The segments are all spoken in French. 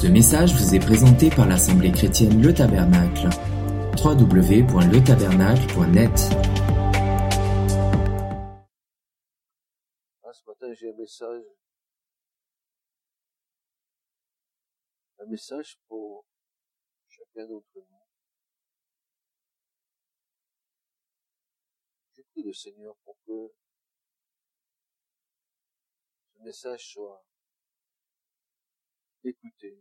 Ce message vous est présenté par l'Assemblée chrétienne Le Tabernacle. www.letabernacle.net Ah, ce matin, j'ai un message. Un message pour chacun d'entre nous. Je prie le Seigneur pour que ce message soit écouté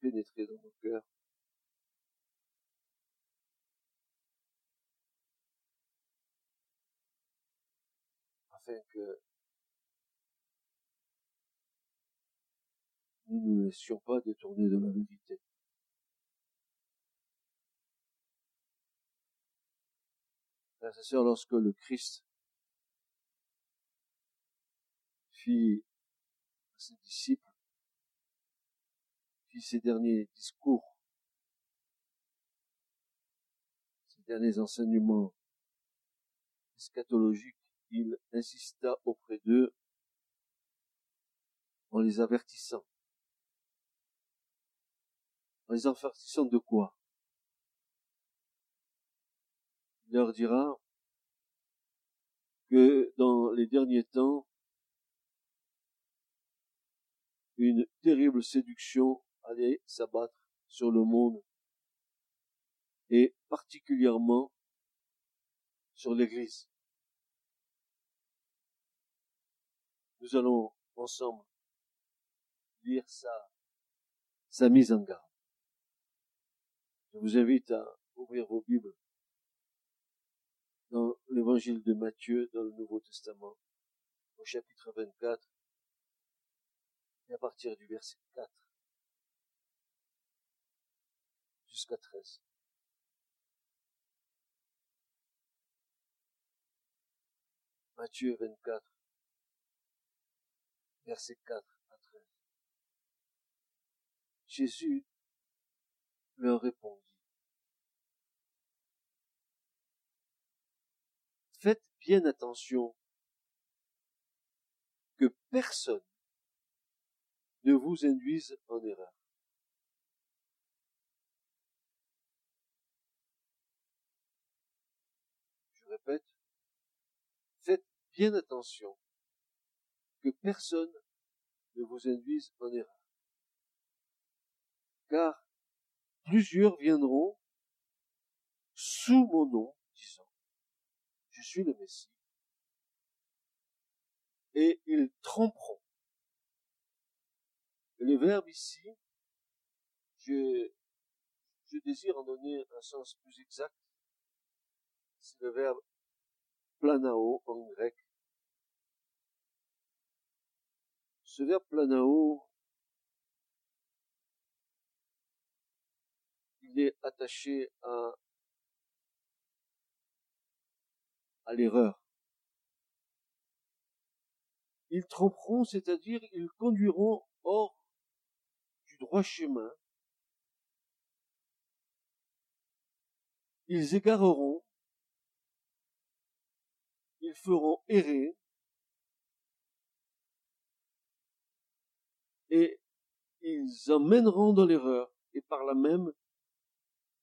pénétrer dans nos cœurs. Afin que nous ne nous laissions pas détourner de la vérité. Frères et lorsque le Christ fit à ses disciples, ses derniers discours, ses derniers enseignements eschatologiques, il insista auprès d'eux en les avertissant. En les avertissant de quoi? Il leur dira que dans les derniers temps, une terrible séduction allait s'abattre sur le monde et particulièrement sur l'Église. Nous allons ensemble lire sa, sa mise en garde. Je vous invite à ouvrir vos Bibles dans l'évangile de Matthieu, dans le Nouveau Testament, au chapitre 24, et à partir du verset 4 jusqu'à 13. Matthieu 24, verset 4 à 13. Jésus leur répondit. Faites bien attention que personne ne vous induise en erreur. Je répète, faites bien attention que personne ne vous induise en erreur. Car plusieurs viendront sous mon nom, disant, je suis le Messie, et ils tromperont. Et le verbe ici, je, je désire en donner un sens plus exact, c'est le verbe planao en grec. Ce verbe planao, il est attaché à, à l'erreur. Ils tromperont, c'est-à-dire ils conduiront hors du droit chemin. Ils égareront, ils feront errer, et ils emmèneront dans l'erreur, et par là même,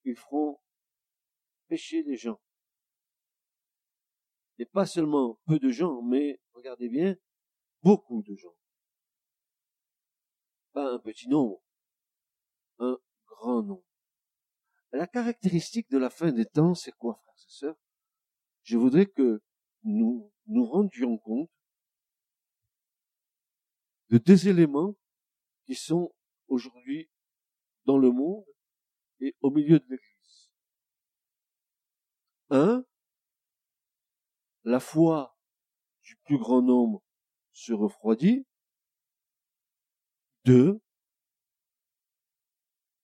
ils feront pécher les gens. Et pas seulement peu de gens, mais regardez bien, beaucoup de gens. Pas un petit nombre, un grand nombre. La caractéristique de la fin des temps, c'est quoi, frères et sœurs? Je voudrais que nous nous rendions compte de deux éléments qui sont aujourd'hui dans le monde et au milieu de l'Église. Un, la foi du plus grand nombre se refroidit. Deux,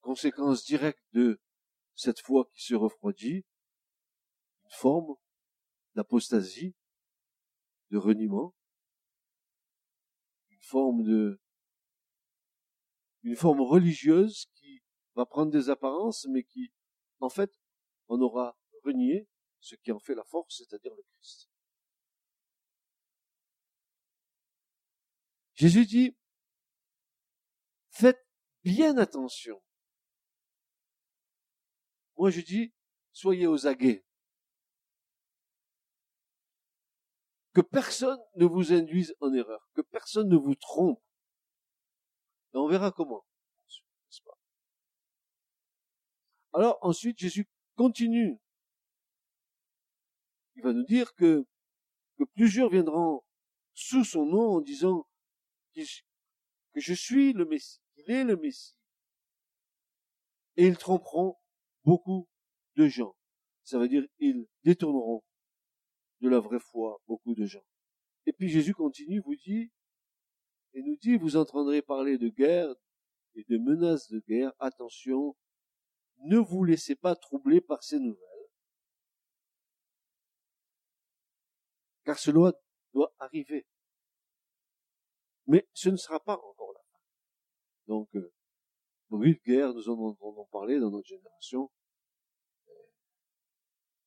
conséquence directe de cette foi qui se refroidit, une forme d'apostasie, de reniement, une forme de une forme religieuse qui va prendre des apparences, mais qui, en fait, on aura renié ce qui en fait la force, c'est-à-dire le Christ. Jésus dit, faites bien attention. Moi, je dis, soyez aux aguets. Que personne ne vous induise en erreur, que personne ne vous trompe. Et on verra comment. Alors ensuite, Jésus continue. Il va nous dire que, que plusieurs viendront sous son nom en disant que je suis le Messie, qu'il est le Messie. Et ils tromperont beaucoup de gens. Ça veut dire ils détourneront de la vraie foi beaucoup de gens. Et puis Jésus continue, vous dit, et nous dit, vous entendrez parler de guerre et de menaces de guerre. Attention, ne vous laissez pas troubler par ces nouvelles. Car cela doit arriver. Mais ce ne sera pas encore la fin. Donc, euh, oui, guerre, nous en entendons parler dans notre génération.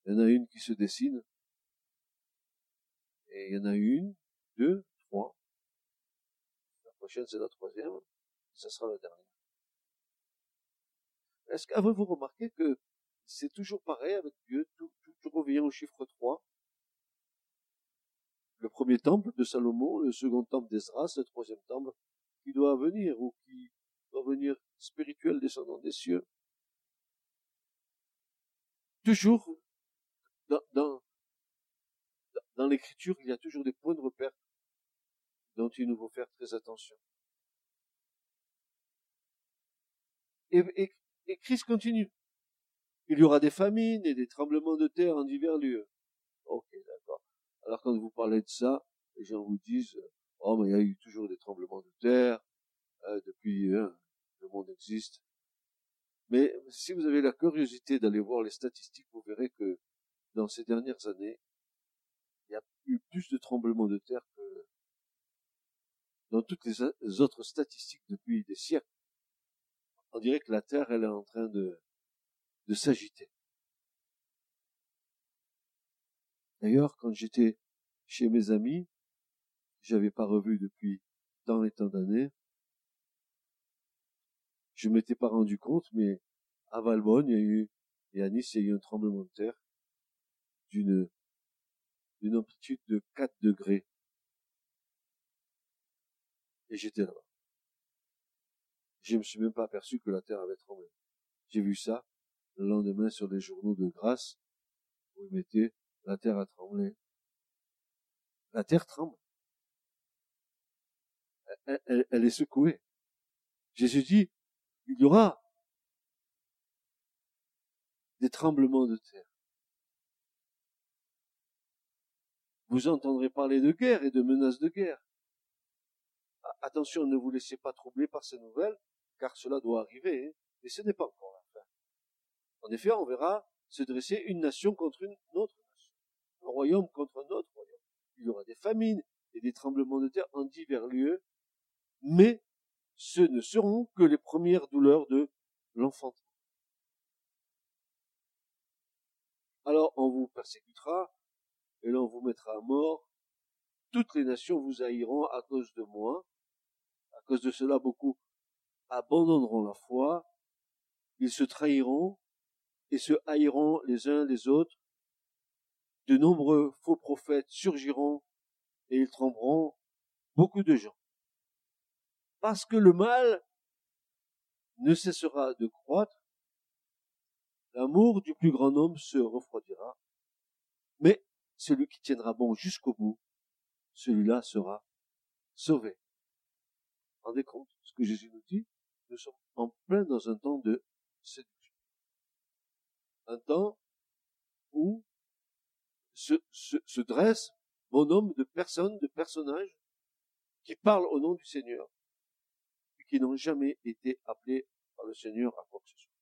Il y en a une qui se dessine. Et il y en a une, deux, prochaine, c'est la troisième. Ce sera la dernière. Est-ce qu'avez-vous remarqué que c'est toujours pareil avec Dieu, tout, tout au chiffre 3 Le premier temple de Salomon, le second temple d'Esdras, le troisième temple qui doit venir ou qui doit venir spirituel descendant des cieux. Toujours dans l'écriture, il y a toujours des points de repère dont il nous faut faire très attention. Et, et, Christ continue. Il y aura des famines et des tremblements de terre en divers lieux. Ok, d'accord. Alors quand vous parlez de ça, les gens vous disent, oh mais il y a eu toujours des tremblements de terre euh, depuis hein, le monde existe. Mais si vous avez la curiosité d'aller voir les statistiques, vous verrez que dans ces dernières années, il y a eu plus de tremblements de terre dans toutes les autres statistiques depuis des siècles on dirait que la terre, elle est en train de, s'agiter. D'ailleurs, quand j'étais chez mes amis, j'avais pas revu depuis tant et tant d'années, je m'étais pas rendu compte, mais à Valbonne, il y a eu, et à Nice, il y a eu un tremblement de terre d'une, d'une amplitude de 4 degrés. Et j'étais là-bas. Je me suis même pas aperçu que la terre avait tremblé. J'ai vu ça le lendemain sur les journaux de grâce où ils mettaient la terre a tremblé. La terre tremble. Elle, elle est secouée. Jésus dit, il y aura des tremblements de terre. Vous entendrez parler de guerre et de menaces de guerre. Attention, ne vous laissez pas troubler par ces nouvelles, car cela doit arriver, hein. mais ce n'est pas encore la fin. En effet, on verra se dresser une nation contre une autre nation, un royaume contre un autre royaume. Il y aura des famines et des tremblements de terre en divers lieux, mais ce ne seront que les premières douleurs de l'enfantement. Alors on vous persécutera, et l'on vous mettra à mort. Toutes les nations vous haïront à cause de moi. Cause de cela, beaucoup abandonneront la foi, ils se trahiront et se haïront les uns les autres. De nombreux faux prophètes surgiront et ils tromperont beaucoup de gens. Parce que le mal ne cessera de croître, l'amour du plus grand homme se refroidira, mais celui qui tiendra bon jusqu'au bout, celui-là sera sauvé. Rendez compte ce que Jésus nous dit nous sommes en plein dans un temps de séduction. Un temps où se, se, se dresse bonhomme de personnes, de personnages qui parlent au nom du Seigneur et qui n'ont jamais été appelés par le Seigneur à quoi que ce soit.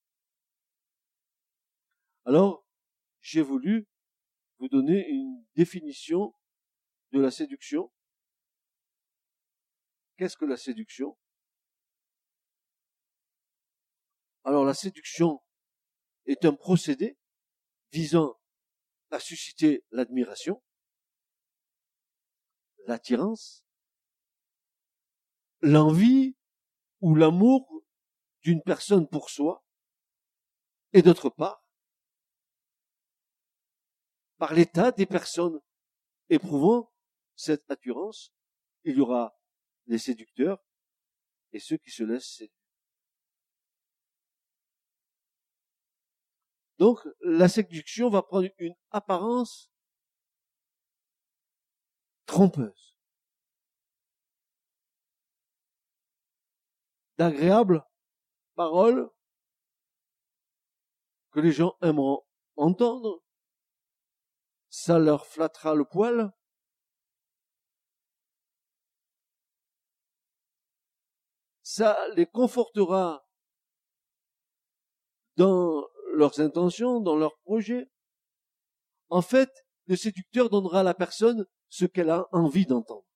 Alors, j'ai voulu vous donner une définition de la séduction. Qu'est-ce que la séduction? Alors la séduction est un procédé visant à susciter l'admiration, l'attirance, l'envie ou l'amour d'une personne pour soi, et d'autre part, par l'état des personnes éprouvant cette attirance, il y aura les séducteurs et ceux qui se laissent séduire. Donc, la séduction va prendre une apparence trompeuse. D'agréables paroles que les gens aimeront entendre. Ça leur flattera le poil. Ça les confortera dans leurs intentions, dans leurs projets. En fait, le séducteur donnera à la personne ce qu'elle a envie d'entendre.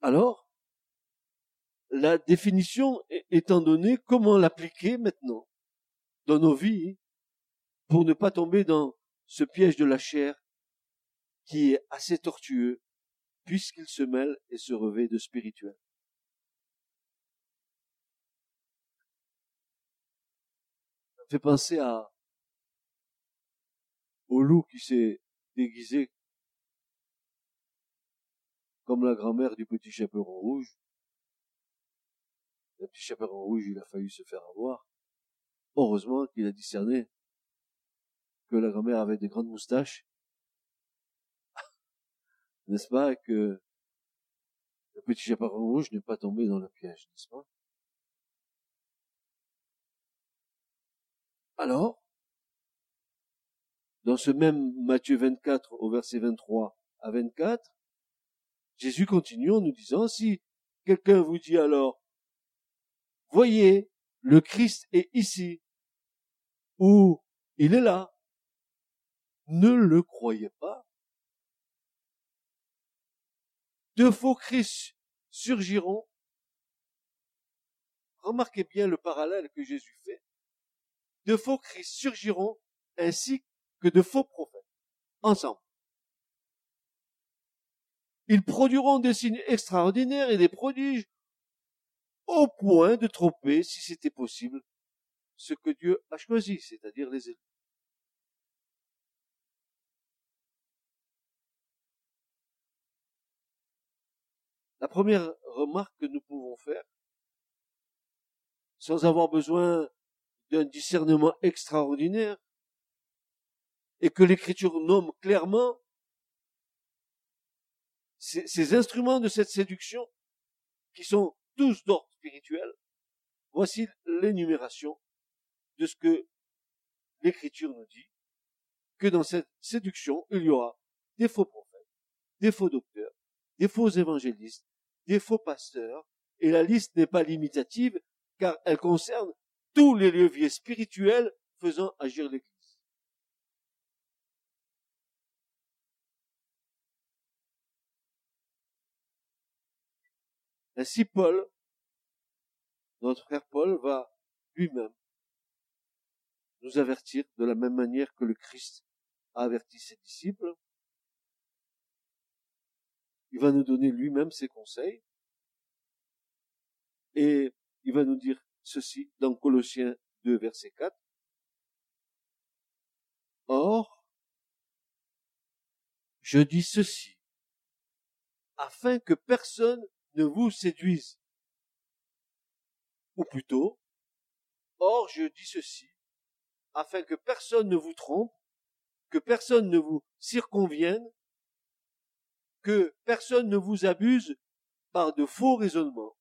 Alors, la définition étant donnée, comment l'appliquer maintenant dans nos vies pour ne pas tomber dans ce piège de la chair qui est assez tortueux puisqu'il se mêle et se revêt de spirituel. Ça fait penser à au loup qui s'est déguisé comme la grand-mère du petit chaperon rouge. Le petit chaperon rouge, il a failli se faire avoir. Heureusement qu'il a discerné que la grand-mère avait des grandes moustaches. N'est-ce pas, que le petit chaperon rouge n'est pas tombé dans le piège, n'est-ce pas? Alors, dans ce même Matthieu 24 au verset 23 à 24, Jésus continue en nous disant, si quelqu'un vous dit alors, voyez, le Christ est ici, ou il est là, ne le croyez pas. De faux Christ surgiront. Remarquez bien le parallèle que Jésus fait. De faux Christ surgiront ainsi que de faux prophètes, ensemble. Ils produiront des signes extraordinaires et des prodiges au point de tromper, si c'était possible, ce que Dieu a choisi, c'est-à-dire les élus. La première remarque que nous pouvons faire, sans avoir besoin d'un discernement extraordinaire, et que l'Écriture nomme clairement ces, instruments de cette séduction, qui sont tous d'ordre spirituel, voici l'énumération de ce que l'Écriture nous dit, que dans cette séduction, il y aura des faux prophètes, des faux docteurs, des faux évangélistes, des faux pasteurs, et la liste n'est pas limitative, car elle concerne tous les leviers spirituels faisant agir l'Église. Ainsi, Paul, notre frère Paul, va lui-même nous avertir de la même manière que le Christ a averti ses disciples. Il va nous donner lui-même ses conseils et il va nous dire ceci dans Colossiens 2, verset 4. Or, je dis ceci, afin que personne ne vous séduisent. Ou plutôt, or je dis ceci, afin que personne ne vous trompe, que personne ne vous circonvienne, que personne ne vous abuse par de faux raisonnements,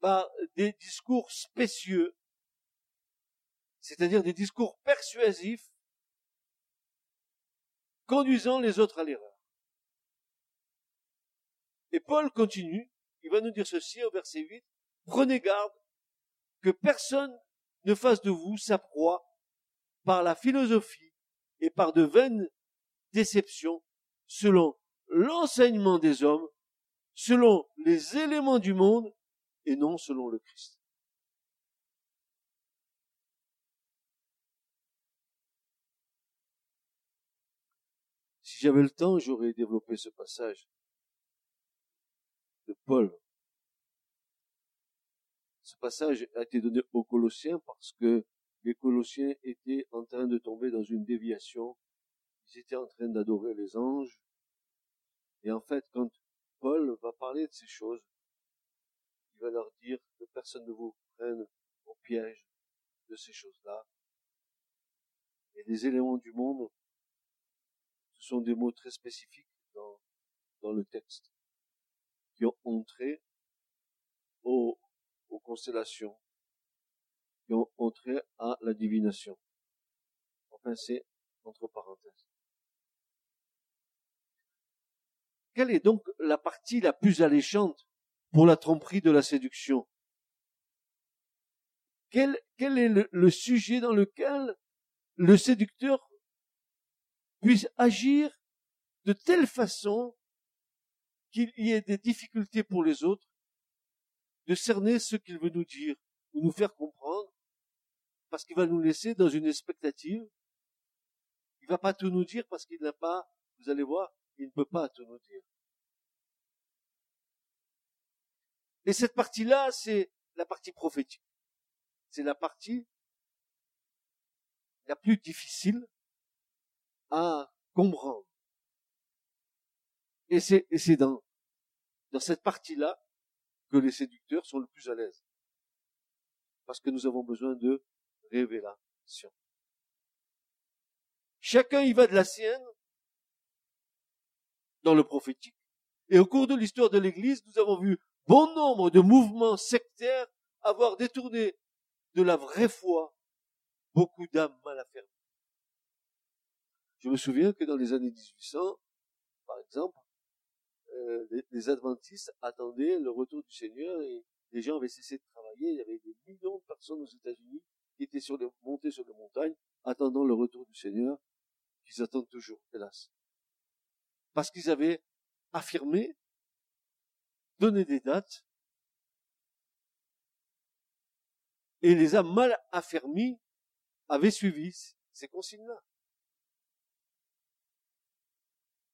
par des discours spécieux, c'est-à-dire des discours persuasifs, conduisant les autres à l'erreur. Et Paul continue, il va nous dire ceci au verset 8, prenez garde que personne ne fasse de vous sa proie par la philosophie et par de vaines déceptions selon l'enseignement des hommes, selon les éléments du monde et non selon le Christ. Si j'avais le temps, j'aurais développé ce passage de Paul. Ce passage a été donné aux Colossiens parce que les Colossiens étaient en train de tomber dans une déviation. Ils étaient en train d'adorer les anges. Et en fait, quand Paul va parler de ces choses, il va leur dire que personne ne vous prenne au piège de ces choses-là. Et les éléments du monde, ce sont des mots très spécifiques dans, dans le texte, qui ont entré aux, aux constellations, qui ont entré à la divination. Enfin, c'est entre parenthèses. Quelle est donc la partie la plus alléchante pour la tromperie de la séduction? Quel, est le, sujet dans lequel le séducteur puisse agir de telle façon qu'il y ait des difficultés pour les autres, de cerner ce qu'il veut nous dire ou nous faire comprendre, parce qu'il va nous laisser dans une expectative. Il va pas tout nous dire parce qu'il n'a pas, vous allez voir, il ne peut pas tout nous dire. Et cette partie-là, c'est la partie prophétique. C'est la partie la plus difficile à comprendre. Et c'est, dans, dans cette partie-là que les séducteurs sont le plus à l'aise. Parce que nous avons besoin de révélation. Chacun y va de la sienne dans le prophétique. Et au cours de l'histoire de l'Église, nous avons vu bon nombre de mouvements sectaires avoir détourné de la vraie foi beaucoup d'âmes mal affermies. Je me souviens que dans les années 1800, par exemple, euh, les, adventistes attendaient le retour du Seigneur et les gens avaient cessé de travailler. Il y avait des millions de personnes aux États-Unis qui étaient sur les, montées sur les montagnes, attendant le retour du Seigneur, qu'ils attendent toujours, hélas. Parce qu'ils avaient affirmé, donné des dates, et les âmes mal affermies avaient suivi ces consignes-là.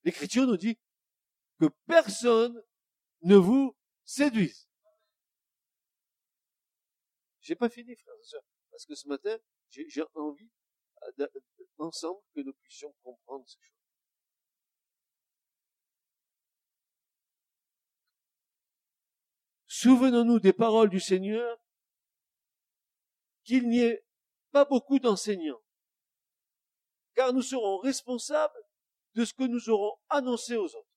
L'Écriture nous dit que personne ne vous séduise. J'ai pas fini, frères et sœurs, parce que ce matin, j'ai envie euh, ensemble que nous puissions comprendre ces choses. Souvenons-nous des paroles du Seigneur, qu'il n'y ait pas beaucoup d'enseignants, car nous serons responsables de ce que nous aurons annoncé aux autres.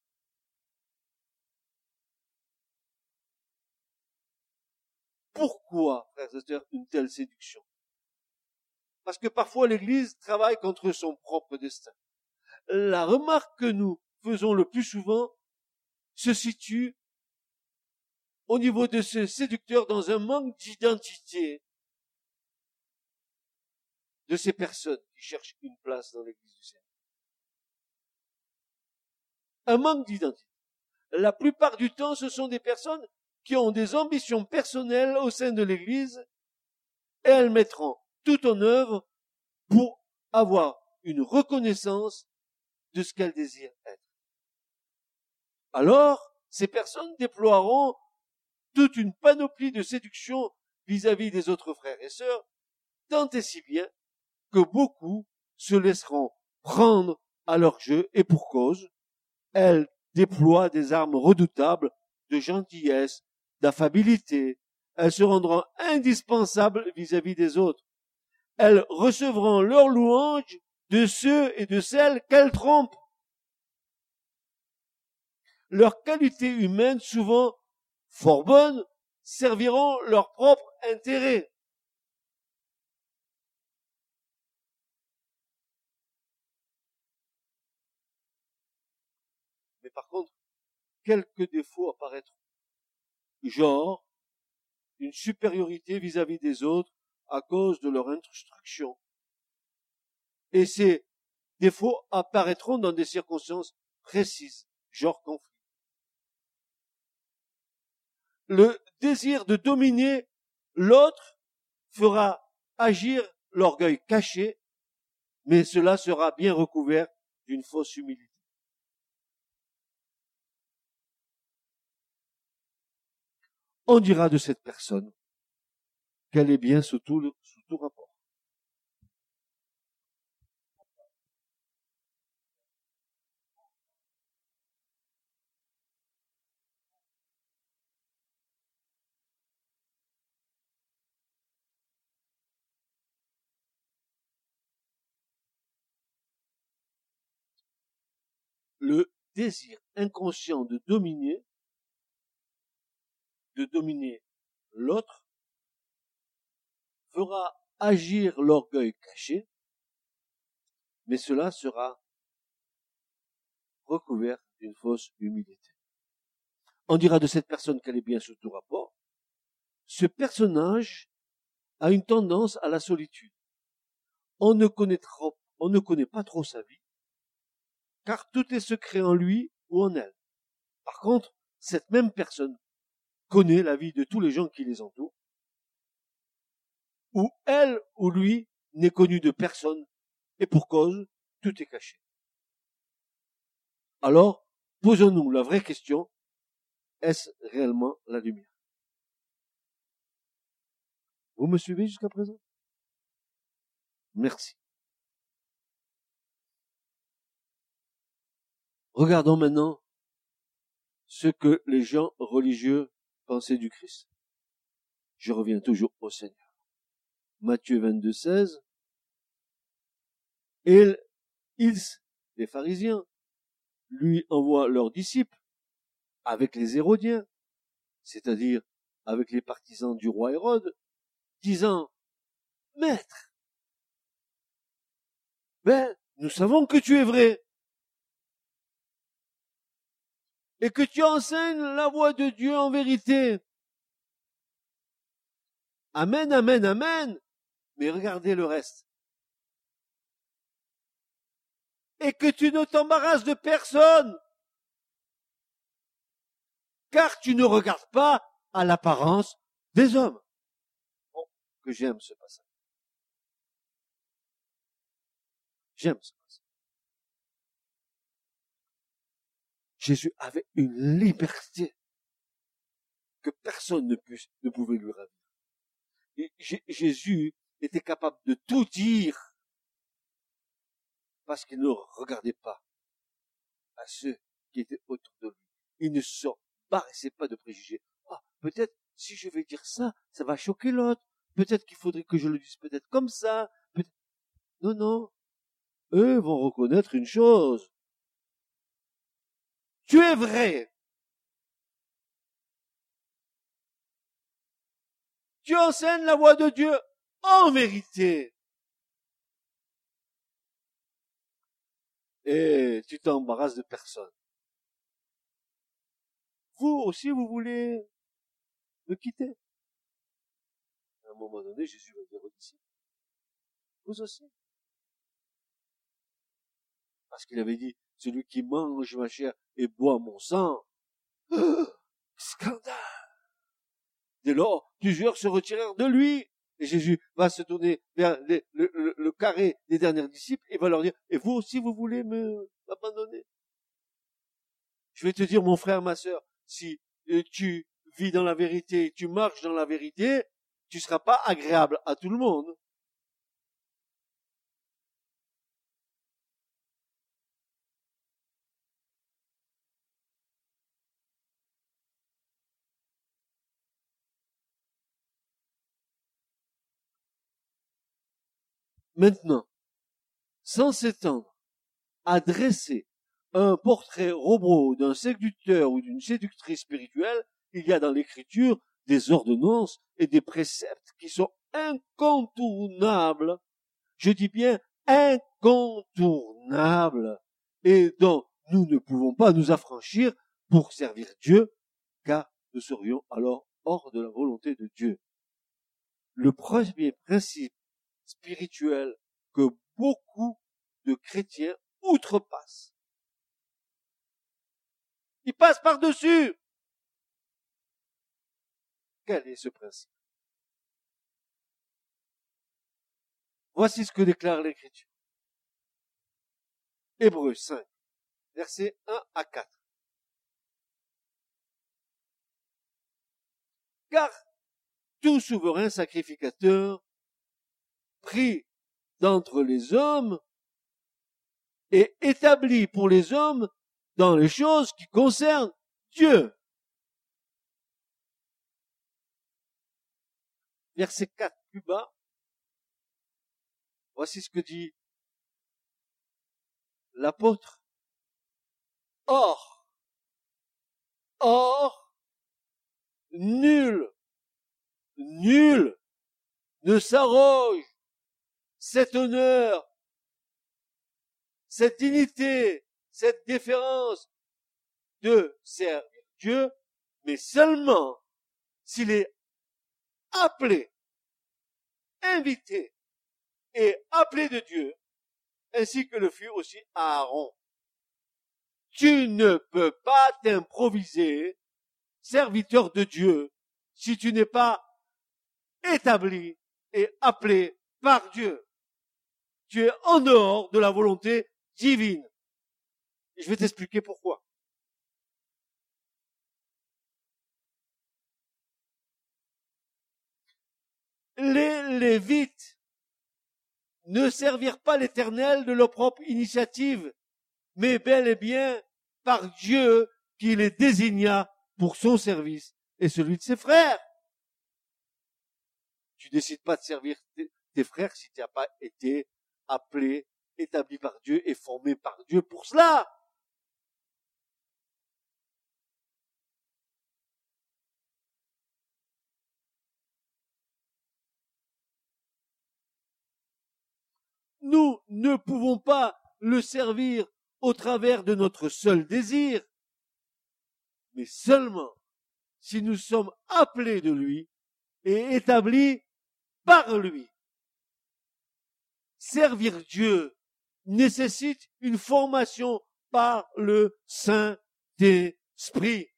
Pourquoi, frères et sœurs, une telle séduction? Parce que parfois l'Église travaille contre son propre destin. La remarque que nous faisons le plus souvent se situe au niveau de ce séducteur dans un manque d'identité de ces personnes qui cherchent une place dans l'Église du Seigneur un manque d'identité. La plupart du temps, ce sont des personnes qui ont des ambitions personnelles au sein de l'Église et elles mettront tout en œuvre pour avoir une reconnaissance de ce qu'elles désirent être. Alors, ces personnes déploieront toute une panoplie de séduction vis-à-vis des autres frères et sœurs, tant et si bien que beaucoup se laisseront prendre à leur jeu et pour cause, elle déploie des armes redoutables de gentillesse, d'affabilité. Elles se rendront indispensables vis-à-vis des autres. Elles recevront leur louange de ceux et de celles qu'elles trompent. Leurs qualités humaines, souvent fort bonnes, serviront leur propre intérêt. par contre, quelques défauts apparaîtront. Genre, une supériorité vis-à-vis des autres à cause de leur instruction. Et ces défauts apparaîtront dans des circonstances précises, genre conflit. Le désir de dominer l'autre fera agir l'orgueil caché, mais cela sera bien recouvert d'une fausse humilité. on dira de cette personne qu'elle est bien sous tout, rapport. Le désir inconscient de dominer, de dominer l'autre, fera agir l'orgueil caché, mais cela sera recouvert d'une fausse humilité. On dira de cette personne qu'elle est bien sous tout rapport. Ce personnage a une tendance à la solitude. On ne connaît, on ne connaît pas trop sa vie car tout est secret en lui ou en elle. Par contre, cette même personne connaît la vie de tous les gens qui les entourent, ou elle ou lui n'est connu de personne, et pour cause, tout est caché. Alors, posons-nous la vraie question, est-ce réellement la lumière? Vous me suivez jusqu'à présent? Merci. Regardons maintenant ce que les gens religieux pensaient du Christ. Je reviens toujours au Seigneur. Matthieu 22, 16. Et ils, les pharisiens, lui envoient leurs disciples avec les Hérodiens, c'est-à-dire avec les partisans du roi Hérode, disant, Maître, ben, nous savons que tu es vrai, et que tu enseignes la voie de Dieu en vérité. Amen, amen, amen. Mais regardez le reste. Et que tu ne t'embarrasses de personne. Car tu ne regardes pas à l'apparence des hommes. Oh, que j'aime ce passage. J'aime passage. Jésus avait une liberté que personne ne, pouvait lui ravir. Jésus était capable de tout dire parce qu'il ne regardait pas à ceux qui étaient autour de lui. Il ne s'embarrassait pas de préjugés. Ah, peut-être si je vais dire ça, ça va choquer l'autre. Peut-être qu'il faudrait que je le dise peut-être comme ça. non, non. Eux vont reconnaître une chose. Tu es vrai. Tu enseignes la voix de Dieu en vérité. Et tu t'embarrasses de personne. Vous aussi, vous voulez me quitter? À un moment donné, Jésus va dire aux disciples, vous aussi. Parce qu'il avait dit, celui qui mange ma chair et boit mon sang. scandale! Dès lors, plusieurs se retirèrent de lui. Et Jésus va se tourner vers le, carré des derniers disciples et va leur dire, et vous aussi vous voulez me abandonner? Je vais te dire, mon frère, ma sœur, si euh, tu vis dans la vérité, tu marches dans la vérité, tu seras pas agréable à tout le monde. Maintenant, sans s'étendre à dresser un portrait robot d'un séducteur ou d'une séductrice spirituelle, il y a dans l'écriture des ordonnances et des préceptes qui sont incontournables. Je dis bien incontournables et dont nous ne pouvons pas nous affranchir pour servir Dieu, car nous serions alors hors de la volonté de Dieu. Le premier principe spirituel que beaucoup de chrétiens outrepassent. Ils passent par-dessus. Quel est ce principe? Voici ce que déclare l'Écriture. Hébreu 5, versets 1 à 4. car tout souverain sacrificateur pris d'entre les hommes et établi pour les hommes dans les choses qui concernent Dieu. Verset 4 plus bas. Voici ce que dit l'apôtre. Or, or, nul, nul ne s'arroge cet honneur, cette dignité, cette déférence de servir Dieu, mais seulement s'il est appelé, invité et appelé de Dieu, ainsi que le fut aussi Aaron. Tu ne peux pas t'improviser serviteur de Dieu si tu n'es pas établi et appelé par Dieu. Tu es en dehors de la volonté divine. Et je vais t'expliquer pourquoi. Les Lévites ne servirent pas l'Éternel de leur propre initiative, mais bel et bien par Dieu qui les désigna pour son service et celui de ses frères. Tu décides pas de servir tes frères si tu n'as pas été appelé, établi par Dieu et formé par Dieu pour cela. Nous ne pouvons pas le servir au travers de notre seul désir, mais seulement si nous sommes appelés de lui et établis par lui. Servir Dieu nécessite une formation par le Saint-Esprit.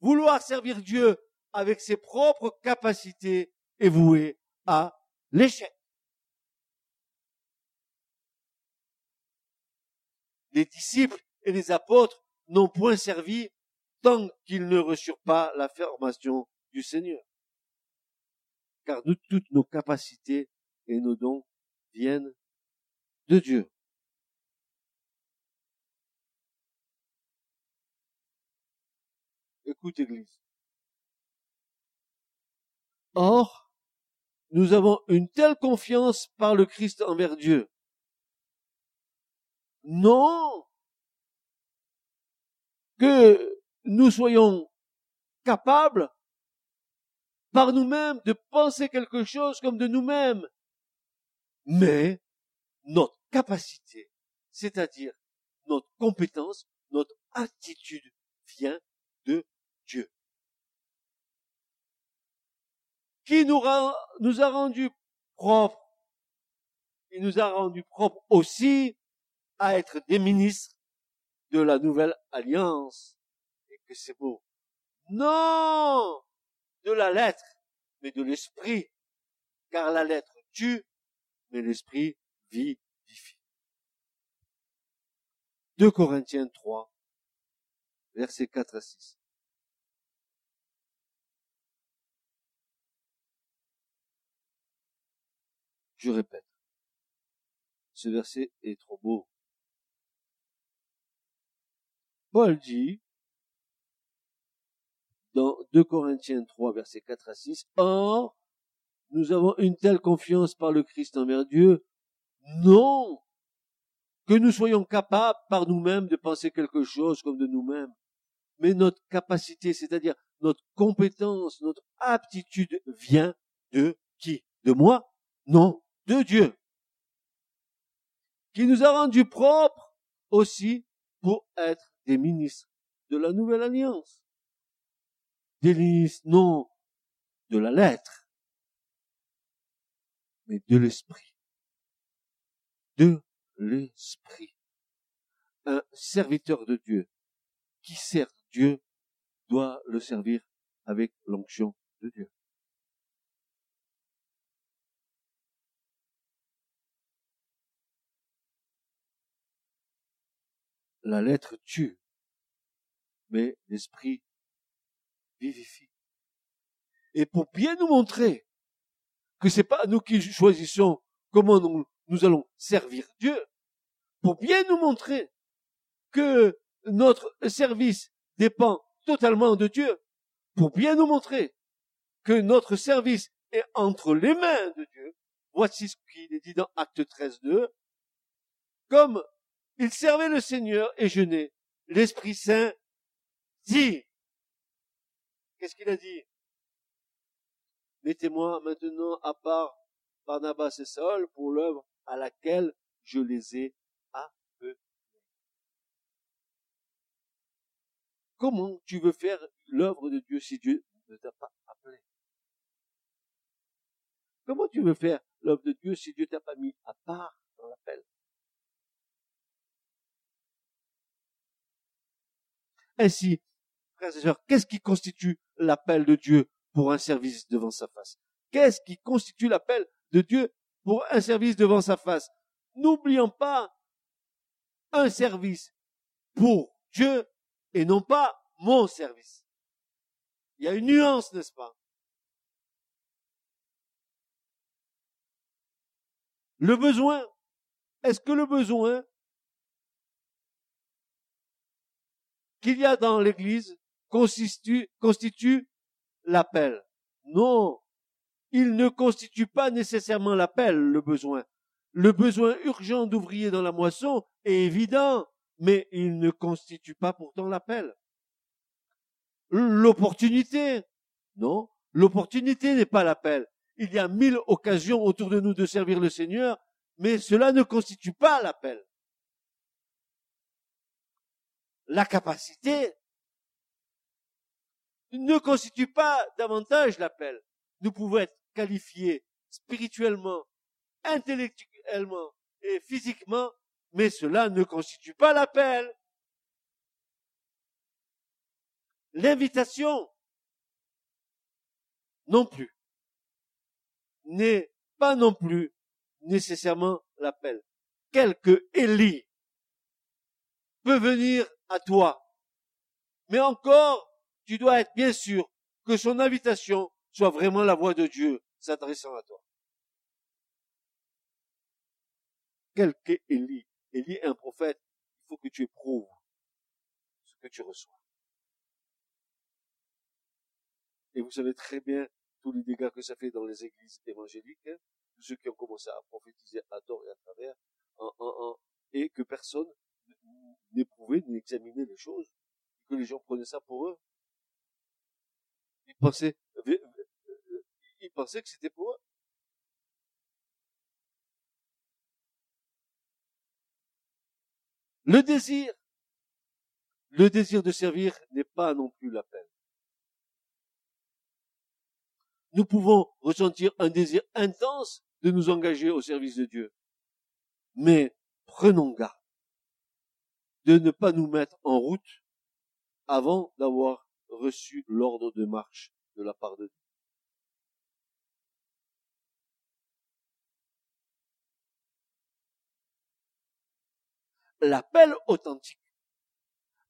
Vouloir servir Dieu avec ses propres capacités est voué à l'échec. Les disciples et les apôtres n'ont point servi tant qu'ils ne reçurent pas la formation du Seigneur. Car nous, toutes nos capacités et nos dons viennent de Dieu. Écoute, Église. Or, nous avons une telle confiance par le Christ envers Dieu. Non que nous soyons capables par nous-mêmes de penser quelque chose comme de nous-mêmes. Mais notre capacité, c'est-à-dire notre compétence, notre attitude vient de Dieu. Qui nous, a rendus propres. Il nous a rendus propres aussi à être des ministres de la nouvelle alliance. Et que c'est beau. Non! De la lettre, mais de l'esprit. Car la lettre tue, mais l'esprit vivifie. 2 Corinthiens 3, versets 4 à 6. Je répète, ce verset est trop beau. Paul dit, dans 2 Corinthiens 3, versets 4 à 6, Or, nous avons une telle confiance par le Christ envers Dieu, non! Que nous soyons capables par nous-mêmes de penser quelque chose comme de nous-mêmes, mais notre capacité, c'est-à-dire notre compétence, notre aptitude vient de qui? De moi? Non, de Dieu, qui nous a rendus propres aussi pour être des ministres de la nouvelle alliance. Des ministres non de la lettre, mais de l'esprit. De l'esprit. Un serviteur de Dieu qui sert Dieu doit le servir avec l'onction de Dieu. La lettre tue, mais l'esprit vivifie. Et pour bien nous montrer que c'est pas nous qui choisissons comment nous, allons servir Dieu, pour bien nous montrer que notre service dépend totalement de Dieu, pour bien nous montrer que notre service est entre les mains de Dieu, voici ce qu'il est dit dans Acte 13, 2, comme il servait le Seigneur et jeûnait, l'Esprit Saint dit, qu'est-ce qu'il a dit? Mettez-moi maintenant à part Barnabas et Saul pour l'œuvre à laquelle je les ai appelés. Comment tu veux faire l'œuvre de Dieu si Dieu ne t'a pas appelé? Comment tu veux faire l'œuvre de Dieu si Dieu t'a pas mis à part dans l'appel? Ainsi, frères et sœurs, qu'est-ce qui constitue l'appel de Dieu? Pour un service devant sa face. Qu'est-ce qui constitue l'appel de Dieu pour un service devant sa face? N'oublions pas un service pour Dieu et non pas mon service. Il y a une nuance, n'est-ce pas? Le besoin, est-ce que le besoin qu'il y a dans l'Église constitue, constitue l'appel. Non, il ne constitue pas nécessairement l'appel, le besoin. Le besoin urgent d'ouvriers dans la moisson est évident, mais il ne constitue pas pourtant l'appel. L'opportunité, non, l'opportunité n'est pas l'appel. Il y a mille occasions autour de nous de servir le Seigneur, mais cela ne constitue pas l'appel la capacité ne constitue pas davantage l'appel. Nous pouvons être qualifiés spirituellement, intellectuellement et physiquement, mais cela ne constitue pas l'appel. L'invitation non plus n'est pas non plus nécessairement l'appel. Quelque Élie peut venir à toi. Mais encore, tu dois être bien sûr que son invitation soit vraiment la voix de Dieu s'adressant à toi. Quel qu'est Élie? Élie est un prophète. Il faut que tu éprouves ce que tu reçois. Et vous savez très bien tous les dégâts que ça fait dans les églises évangéliques, hein, tous ceux qui ont commencé à prophétiser à tort et à travers, et que personne n'éprouver, d'examiner les choses, que les gens prenaient ça pour eux. Ils pensaient, ils pensaient que c'était pour eux. Le désir, le désir de servir n'est pas non plus l'appel. Nous pouvons ressentir un désir intense de nous engager au service de Dieu. Mais prenons garde de ne pas nous mettre en route avant d'avoir reçu l'ordre de marche de la part de Dieu. L'appel authentique,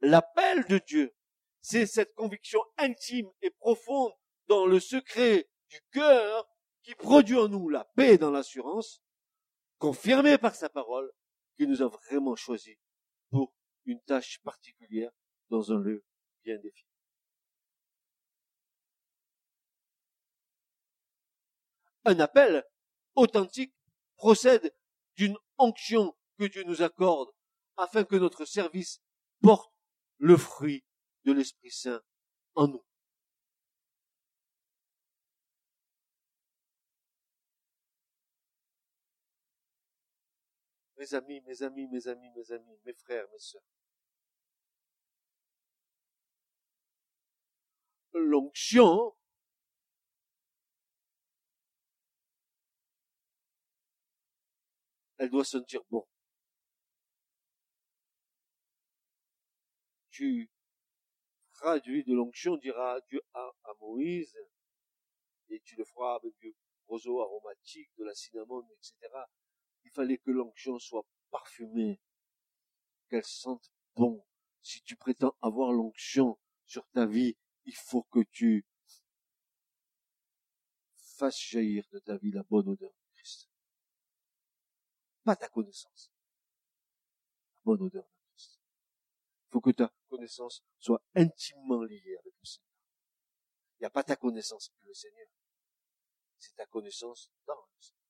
l'appel de Dieu, c'est cette conviction intime et profonde dans le secret du cœur qui produit en nous la paix dans l'assurance, confirmée par sa parole, qui nous a vraiment choisi pour une tâche particulière dans un lieu bien défini. Un appel authentique procède d'une onction que Dieu nous accorde afin que notre service porte le fruit de l'Esprit Saint en nous. Mes amis, mes amis, mes amis, mes amis, mes frères, mes sœurs. L'onction elle doit sentir bon. Tu traduis de l'onction, diras Dieu à, Moïse, et tu le feras avec du roseau aromatique, de la cinnamon, etc. Il fallait que l'onction soit parfumée, qu'elle sente bon. Si tu prétends avoir l'onction sur ta vie, il faut que tu fasse jaillir de ta vie la bonne odeur de. Pas ta connaissance. La bonne odeur de Christ. Il faut que ta connaissance soit intimement liée avec le Seigneur. Il n'y a pas ta connaissance et le Seigneur. C'est ta connaissance dans le Seigneur.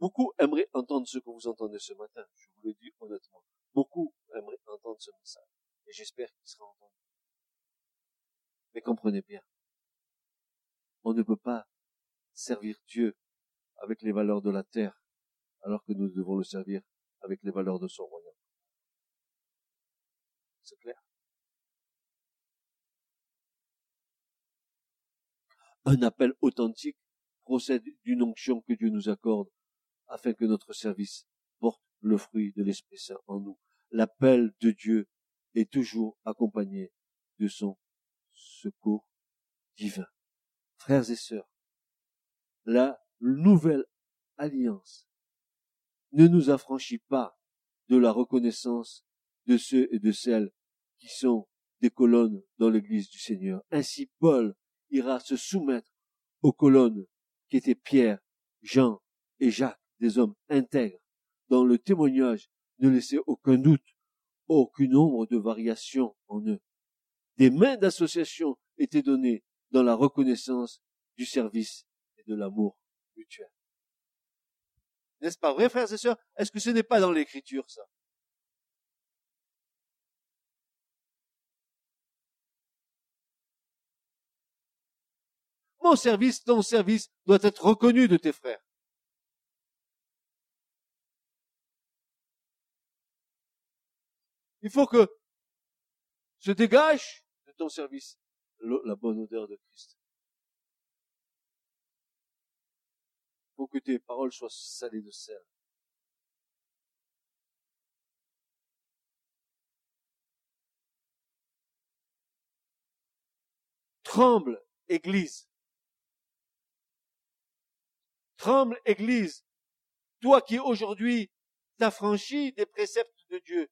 Beaucoup aimeraient entendre ce que vous entendez ce matin, je vous le dis honnêtement. Beaucoup aimeraient entendre ce message. Et j'espère qu'il sera entendu. Mais comprenez bien, on ne peut pas servir Dieu avec les valeurs de la terre, alors que nous devons le servir avec les valeurs de son royaume. C'est clair? Un appel authentique procède d'une onction que Dieu nous accorde afin que notre service porte le fruit de l'Esprit Saint en nous. L'appel de Dieu est toujours accompagné de son secours divin. Frères et sœurs, la nouvelle alliance ne nous affranchit pas de la reconnaissance de ceux et de celles qui sont des colonnes dans l'église du Seigneur. Ainsi, Paul ira se soumettre aux colonnes qui étaient Pierre, Jean et Jacques des hommes intègres, dont le témoignage ne laissait aucun doute, aucune ombre de variation en eux. Des mains d'association étaient données dans la reconnaissance du service et de l'amour mutuel. N'est-ce pas vrai, frères et sœurs? Est-ce que ce n'est pas dans l'écriture, ça? Mon service, ton service doit être reconnu de tes frères. Il faut que se dégage de ton service la bonne odeur de Christ. Faut que tes paroles soient salées de sel. Tremble, Église. Tremble, Église. Toi qui aujourd'hui t'affranchis des préceptes de Dieu,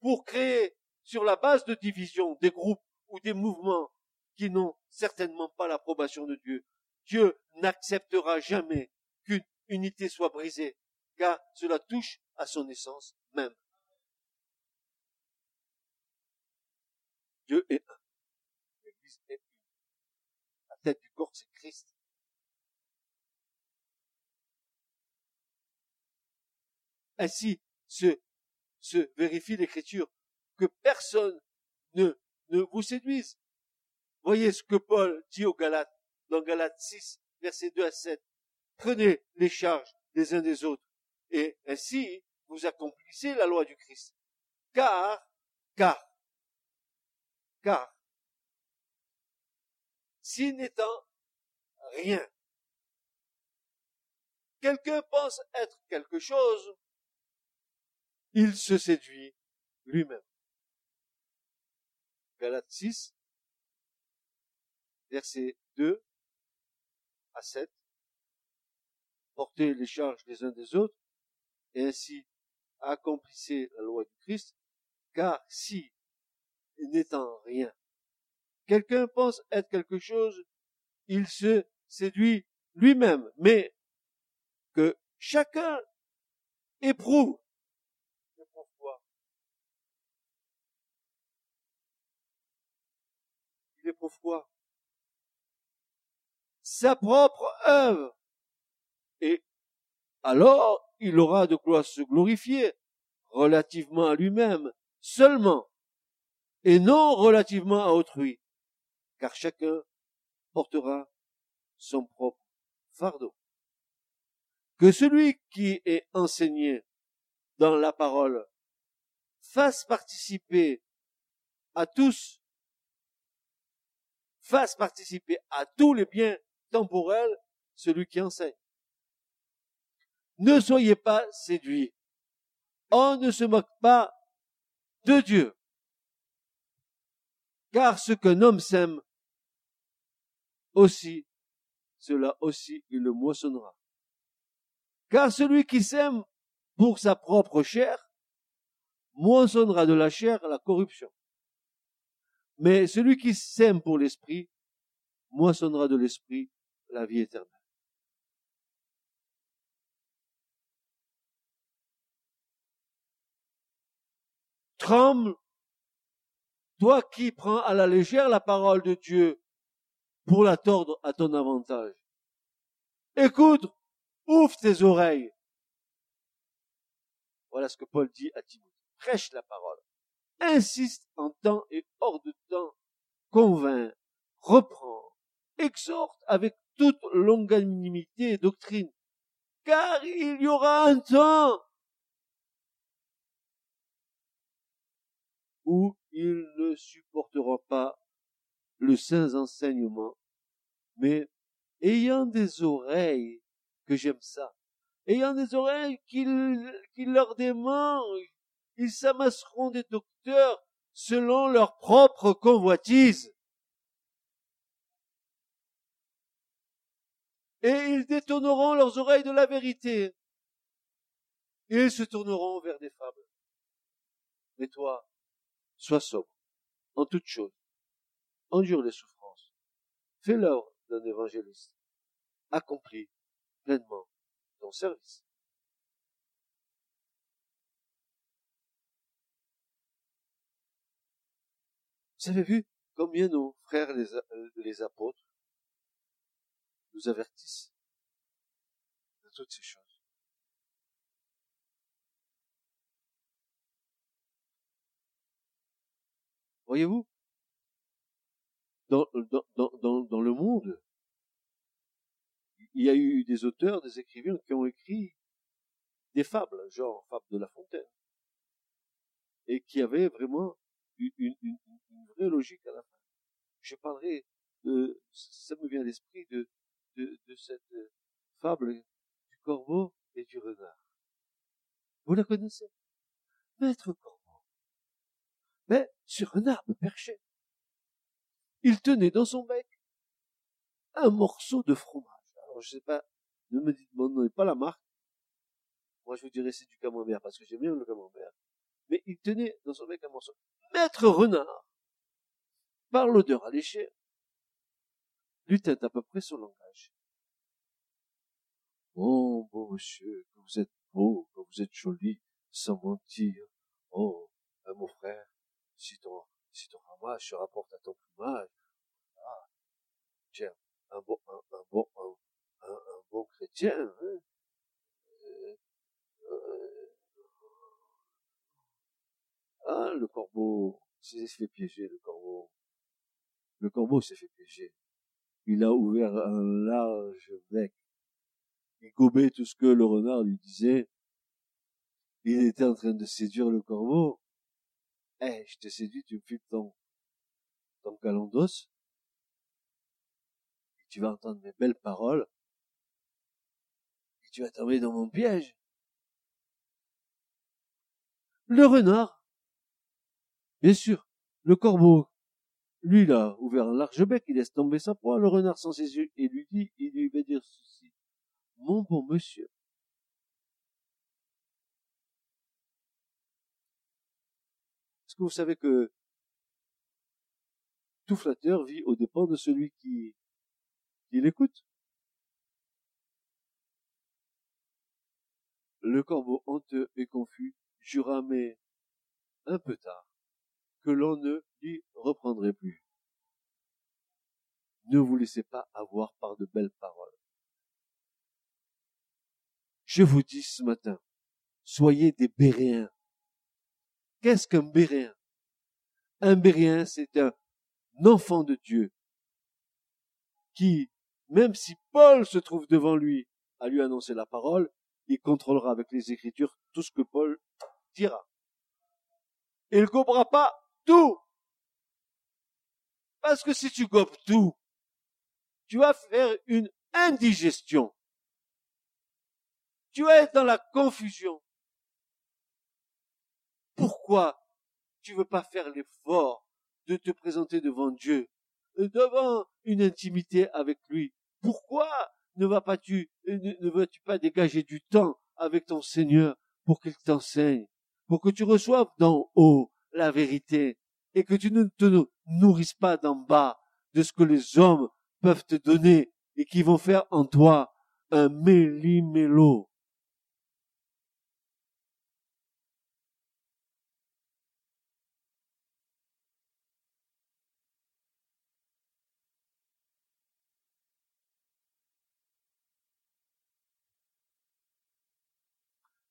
pour créer sur la base de division des groupes ou des mouvements qui n'ont certainement pas l'approbation de Dieu. Dieu n'acceptera jamais qu'une unité soit brisée, car cela touche à son essence même. Dieu est un. L'Église est une. La tête du corps, c'est Christ. Ainsi, se vérifie l'écriture, que personne ne, ne vous séduise. Voyez ce que Paul dit aux Galates, dans Galates 6, versets 2 à 7. Prenez les charges des uns des autres, et ainsi vous accomplissez la loi du Christ. Car, car, car, si n'étant rien, quelqu'un pense être quelque chose, il se séduit lui-même. Galates 6, versets 2 à 7. Portez les charges des uns des autres, et ainsi accomplissez la loi du Christ, car si, n'étant rien, quelqu'un pense être quelque chose, il se séduit lui-même, mais que chacun éprouve pourquoi Sa propre œuvre. Et alors, il aura de quoi se glorifier relativement à lui-même seulement, et non relativement à autrui, car chacun portera son propre fardeau. Que celui qui est enseigné dans la parole fasse participer à tous fasse participer à tous les biens temporels celui qui enseigne. Ne soyez pas séduits. On ne se moque pas de Dieu. Car ce qu'un homme sème, aussi, cela aussi il le moissonnera. Car celui qui sème pour sa propre chair, moissonnera de la chair la corruption. Mais celui qui sème pour l'esprit moissonnera de l'esprit la vie éternelle. Tremble, toi qui prends à la légère la parole de Dieu pour la tordre à ton avantage. Écoute, ouvre tes oreilles. Voilà ce que Paul dit à Timothée. Prêche la parole. Insiste en temps et hors de temps. Convainc, reprend, exhorte avec toute longanimité et doctrine. Car il y aura un temps où il ne supportera pas le saint enseignement, mais ayant des oreilles, que j'aime ça, ayant des oreilles qu'il leur démange, ils s'amasseront des docteurs selon leur propre convoitise. Et ils détourneront leurs oreilles de la vérité. Et ils se tourneront vers des fables. Mais toi, sois sobre en toutes choses. Endure les souffrances. Fais l'œuvre d'un évangéliste. Accomplis pleinement ton service. Vous avez vu combien nos frères les apôtres nous avertissent de toutes ces choses. Voyez-vous, dans, le monde, il y a eu des auteurs, des écrivains qui ont écrit des fables, genre Fable de la Fontaine, et qui avaient vraiment une, une vraie logique à la fin. Je parlerai de, ça me vient à l'esprit de, de, cette fable du corbeau et du renard. Vous la connaissez? Maître corbeau mais sur un arbre perché. Il tenait dans son bec un morceau de fromage. Alors, je sais pas, ne me demandez pas la marque. Moi, je vous dirais c'est du camembert parce que j'aime bien le camembert. Mais il tenait dans son bec un morceau. Maître renard, par l'odeur alléchée, lui tint à peu près son langage. Oh, beau monsieur, que vous êtes beau, que vous êtes joli, sans mentir. Oh, mon frère, si ton, si ton ramage se rapporte à ton plumage, ah, tiens, un bon, un, un bon, un, un, bon chrétien, hein, ah, le corbeau, s'est fait piéger, le corbeau. Le corbeau s'est fait. Il a ouvert un large bec. Il gobait tout ce que le renard lui disait. Il était en train de séduire le corbeau. Eh, je te séduis, tu me files ton, ton galon d'os, tu vas entendre mes belles paroles, et tu vas tomber dans mon piège. Le renard, bien sûr, le corbeau, lui, il a ouvert un large bec, il laisse tomber sa proie, le renard sans ses yeux, et lui dit, il lui va dire ceci. Mon bon monsieur, que vous savez que tout flatteur vit au dépens de celui qui, qui l'écoute? Le corbeau honteux et confus jura, mais un peu tard, que l'on ne l'y reprendrait plus. Ne vous laissez pas avoir par de belles paroles. Je vous dis ce matin, soyez des béréens Qu'est-ce qu'un Béréen? Un Béréen, c'est un enfant de Dieu qui, même si Paul se trouve devant lui à lui annoncer la parole, il contrôlera avec les Écritures tout ce que Paul dira. Il ne gobera pas tout. Parce que si tu gobes tout, tu vas faire une indigestion. Tu vas être dans la confusion. Pourquoi tu veux pas faire l'effort de te présenter devant Dieu, euh, devant une intimité avec lui? Pourquoi ne vas pas tu, euh, ne, veux-tu pas dégager du temps avec ton Seigneur pour qu'il t'enseigne, pour que tu reçoives d'en haut la vérité et que tu ne te nourrissent pas d'en bas de ce que les hommes peuvent te donner et qui vont faire en toi un méli-mélo.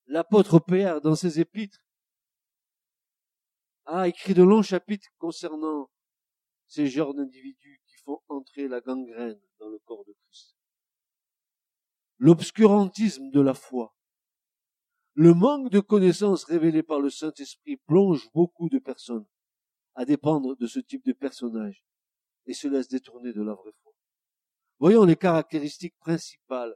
L'apôtre Pierre, dans ses épîtres, a écrit de longs chapitres concernant ces genres d'individus qui font entrer la gangrène dans le corps de Christ. L'obscurantisme de la foi. Le manque de connaissances révélées par le Saint-Esprit plonge beaucoup de personnes à dépendre de ce type de personnage et se laisse détourner de la vraie foi. Voyons les caractéristiques principales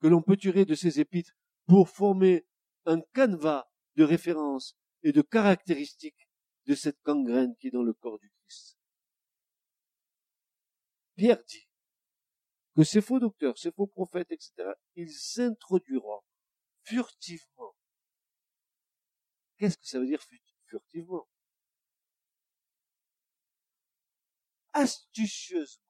que l'on peut tirer de ces épîtres pour former un canevas de références et de caractéristiques de cette gangrène qui est dans le corps du Christ. Pierre dit que ces faux docteurs, ces faux prophètes, etc., ils introduiront furtivement. Qu'est-ce que ça veut dire furtivement? Astucieusement.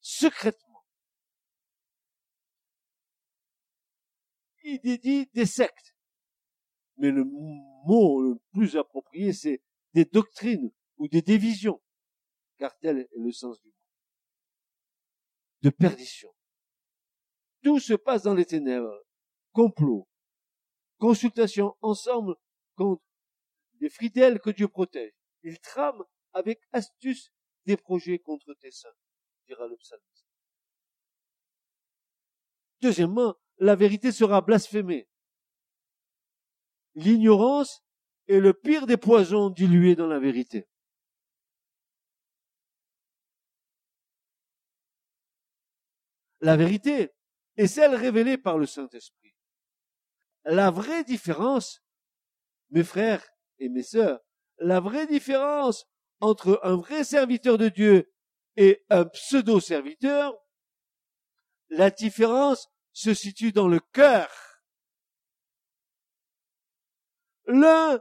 Secrètement. Il dit des sectes mais le mot le plus approprié, c'est des doctrines ou des divisions, car tel est le sens du mot. De perdition. Tout se passe dans les ténèbres. Complot. Consultation ensemble contre les fidèles que Dieu protège. Il trame avec astuce des projets contre tes saints, dira le psalmiste. Deuxièmement, la vérité sera blasphémée. L'ignorance est le pire des poisons dilués dans la vérité. La vérité est celle révélée par le Saint-Esprit. La vraie différence, mes frères et mes sœurs, la vraie différence entre un vrai serviteur de Dieu et un pseudo-serviteur, la différence se situe dans le cœur. L'un,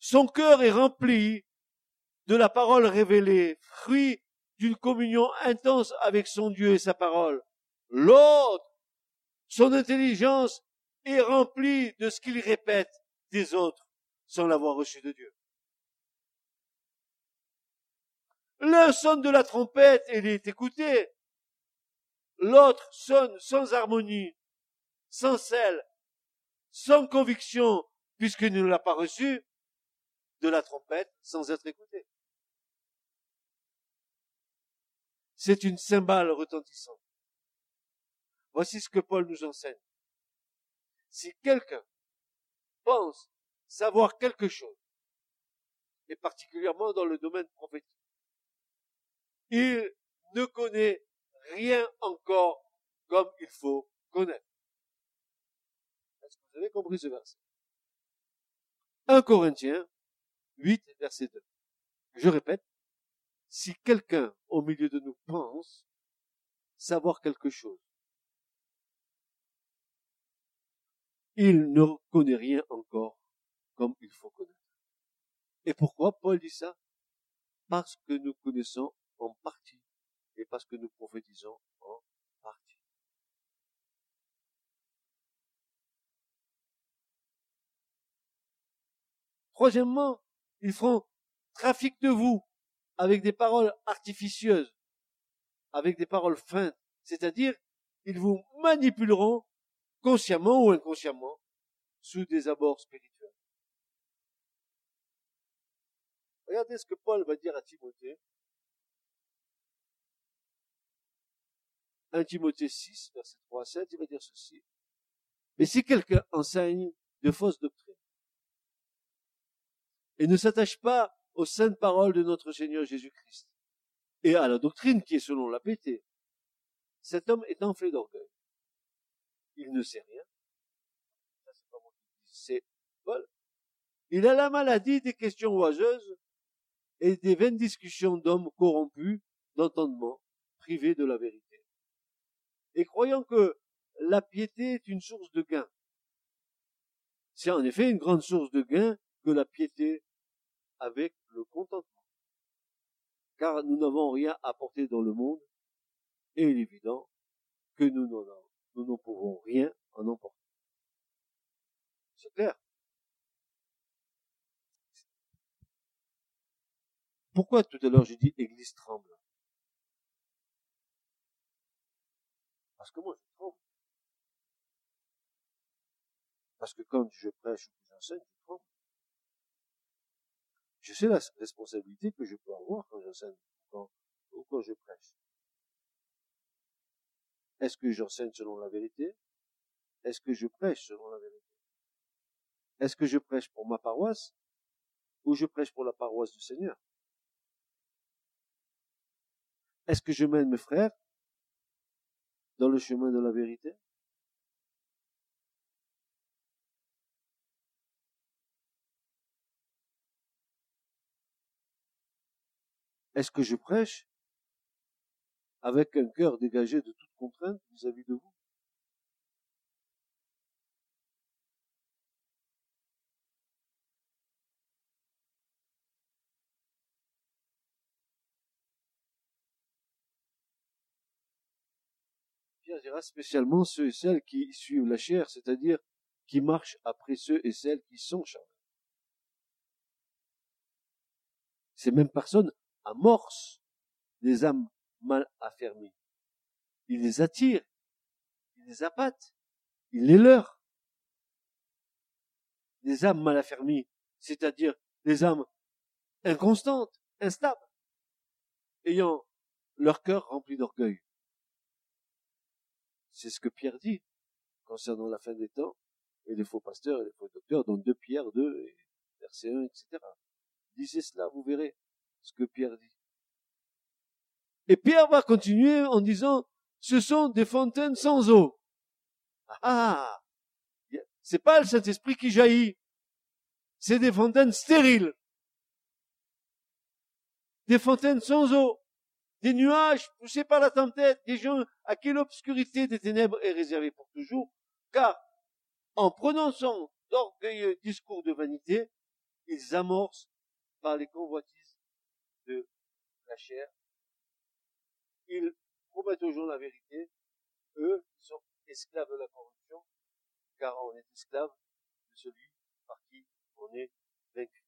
son cœur est rempli de la parole révélée, fruit d'une communion intense avec son Dieu et sa parole. L'autre, son intelligence est remplie de ce qu'il répète des autres sans l'avoir reçu de Dieu. L'un sonne de la trompette et il est écouté. L'autre sonne sans harmonie, sans sel, sans conviction, puisqu'il ne l'a pas reçu de la trompette sans être écouté. C'est une cymbale retentissante. Voici ce que Paul nous enseigne. Si quelqu'un pense savoir quelque chose, et particulièrement dans le domaine prophétique, il ne connaît rien encore comme il faut connaître. Est-ce que vous avez compris ce verset? 1 Corinthiens 8, verset 2. Je répète, si quelqu'un au milieu de nous pense savoir quelque chose, il ne connaît rien encore comme il faut connaître. Et pourquoi Paul dit ça? Parce que nous connaissons en partie et parce que nous prophétisons en partie. Troisièmement, ils feront trafic de vous avec des paroles artificieuses, avec des paroles feintes, c'est-à-dire ils vous manipuleront consciemment ou inconsciemment sous des abords spirituels. Regardez ce que Paul va dire à Timothée. 1 Timothée 6, verset 3 à 7, il va dire ceci. Mais si quelqu'un enseigne de fausses doctrines, et ne s'attache pas aux saintes paroles de notre Seigneur Jésus-Christ et à la doctrine qui est selon la piété. Cet homme est enflé d'orgueil. Il ne sait rien. c'est Paul. Il a la maladie des questions oiseuses et des vaines discussions d'hommes corrompus d'entendement, privés de la vérité. Et croyant que la piété est une source de gain, C'est en effet une grande source de gain que la piété avec le contentement. Car nous n'avons rien apporté dans le monde, et il est évident que nous n'en, nous n'en pouvons rien en emporter. C'est clair. Pourquoi tout à l'heure j'ai dit Église tremble Parce que moi je tremble. Parce que quand je prêche ou que j'enseigne, je tremble. Je sais la responsabilité que je peux avoir quand j'enseigne ou quand je prêche. Est-ce que j'enseigne selon la vérité? Est-ce que je prêche selon la vérité? Est-ce que je prêche pour ma paroisse ou je prêche pour la paroisse du Seigneur? Est-ce que je mène mes frères dans le chemin de la vérité? Est-ce que je prêche avec un cœur dégagé de toute contrainte vis-à-vis de vous? Spécialement ceux et celles qui suivent la chair, c'est-à-dire qui marchent après ceux et celles qui sont charnels. Ces mêmes personnes amorce des âmes mal affermies. Il les attire, il les appâte, il les leurre. Des âmes mal affermies, c'est-à-dire des âmes inconstantes, instables, ayant leur cœur rempli d'orgueil. C'est ce que Pierre dit concernant la fin des temps et les faux pasteurs et les faux docteurs, dont deux Pierre 2 et verset 1, etc. Disez cela, vous verrez ce que Pierre dit. Et Pierre va continuer en disant, ce sont des fontaines sans eau. Ah, c'est pas le Saint-Esprit qui jaillit. C'est des fontaines stériles. Des fontaines sans eau. Des nuages poussés par la tempête. Des gens à qui l'obscurité des ténèbres est réservée pour toujours. Car, en prononçant d'orgueilleux discours de vanité, ils amorcent par les convoitises de la chair. Ils promettent aux gens la vérité. Eux, ils sont esclaves de la corruption, car on est esclave de celui par qui on est vaincu.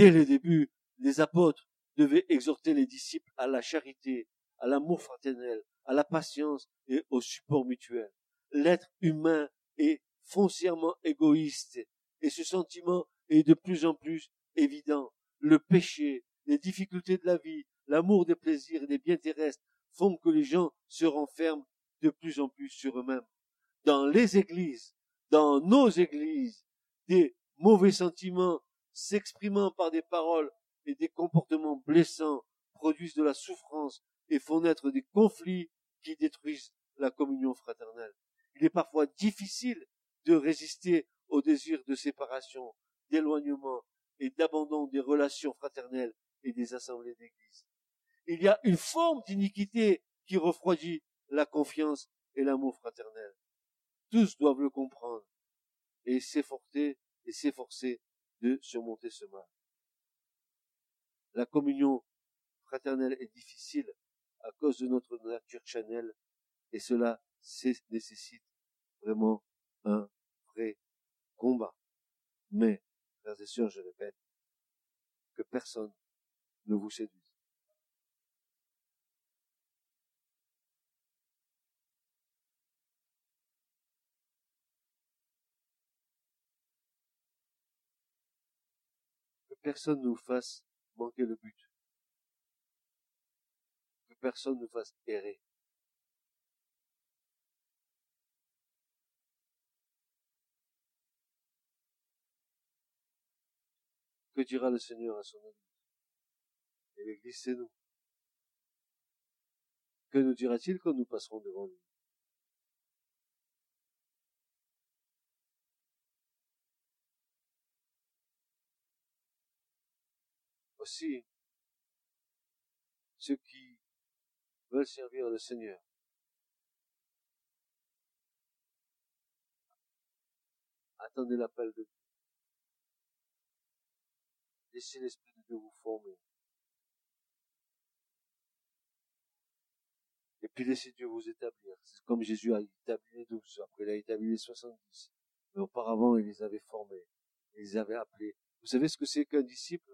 Dès le début, les apôtres devaient exhorter les disciples à la charité, à l'amour fraternel, à la patience et au support mutuel. L'être humain est foncièrement égoïste et ce sentiment est de plus en plus évident. Le péché, les difficultés de la vie, l'amour des plaisirs et des biens terrestres font que les gens se renferment de plus en plus sur eux-mêmes. Dans les églises, dans nos églises, des mauvais sentiments s'exprimant par des paroles et des comportements blessants produisent de la souffrance et font naître des conflits qui détruisent la communion fraternelle. Il est parfois difficile de résister au désir de séparation, d'éloignement et d'abandon des relations fraternelles et des assemblées d'église. Il y a une forme d'iniquité qui refroidit la confiance et l'amour fraternel. Tous doivent le comprendre et s'efforcer et s'efforcer de surmonter ce mal. La communion fraternelle est difficile à cause de notre nature chanel, et cela nécessite vraiment un vrai combat. Mais, frères et sœurs, je répète, que personne ne vous séduise. Que personne ne vous fasse manquer le but personne ne fasse errer. Que dira le Seigneur à son Église Et l'Église, c'est nous. Que nous dira-t-il quand nous passerons devant lui? Aussi, ceux qui veulent servir le Seigneur. Attendez l'appel de Dieu. Laissez l'Esprit de Dieu vous former. Et puis laissez Dieu vous établir. C'est comme Jésus a établi les douze, après il a établi les soixante-dix. Mais auparavant, il les avait formés. Il les avait appelés. Vous savez ce que c'est qu'un disciple?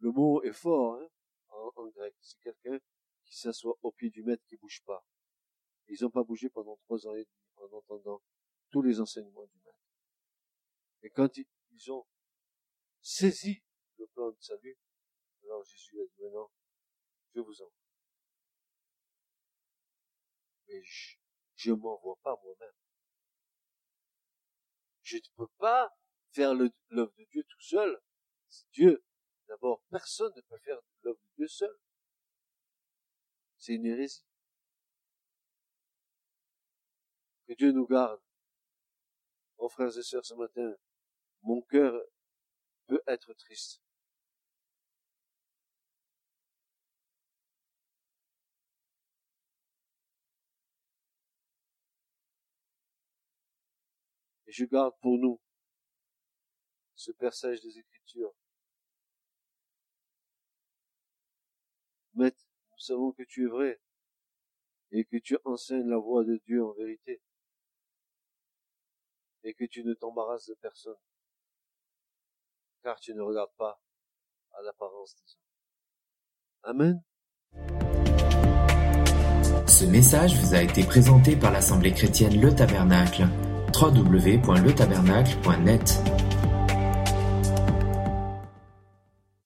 Le mot est fort hein, en, grec. C'est quelqu'un qui s'assoit au pied du maître, qui bouge pas. Ils n'ont pas bougé pendant trois ans et en entendant tous les enseignements du maître. Et quand ils, ont saisi le plan de salut, alors Jésus a dit je vous envoie. Mais je, ne m'envoie pas moi-même. Je ne peux pas faire l'œuvre de Dieu tout seul. Dieu, d'abord, personne ne peut faire l'œuvre de Dieu seul. C'est une hérésie. Que Dieu nous garde. Oh frères et sœurs, ce matin, mon cœur peut être triste. Et je garde pour nous ce passage des Écritures. Nous savons que tu es vrai et que tu enseignes la voie de Dieu en vérité et que tu ne t'embarrasses de personne car tu ne regardes pas à l'apparence des hommes. Amen. Ce message vous a été présenté par l'Assemblée chrétienne Le Tabernacle. www.letabernacle.net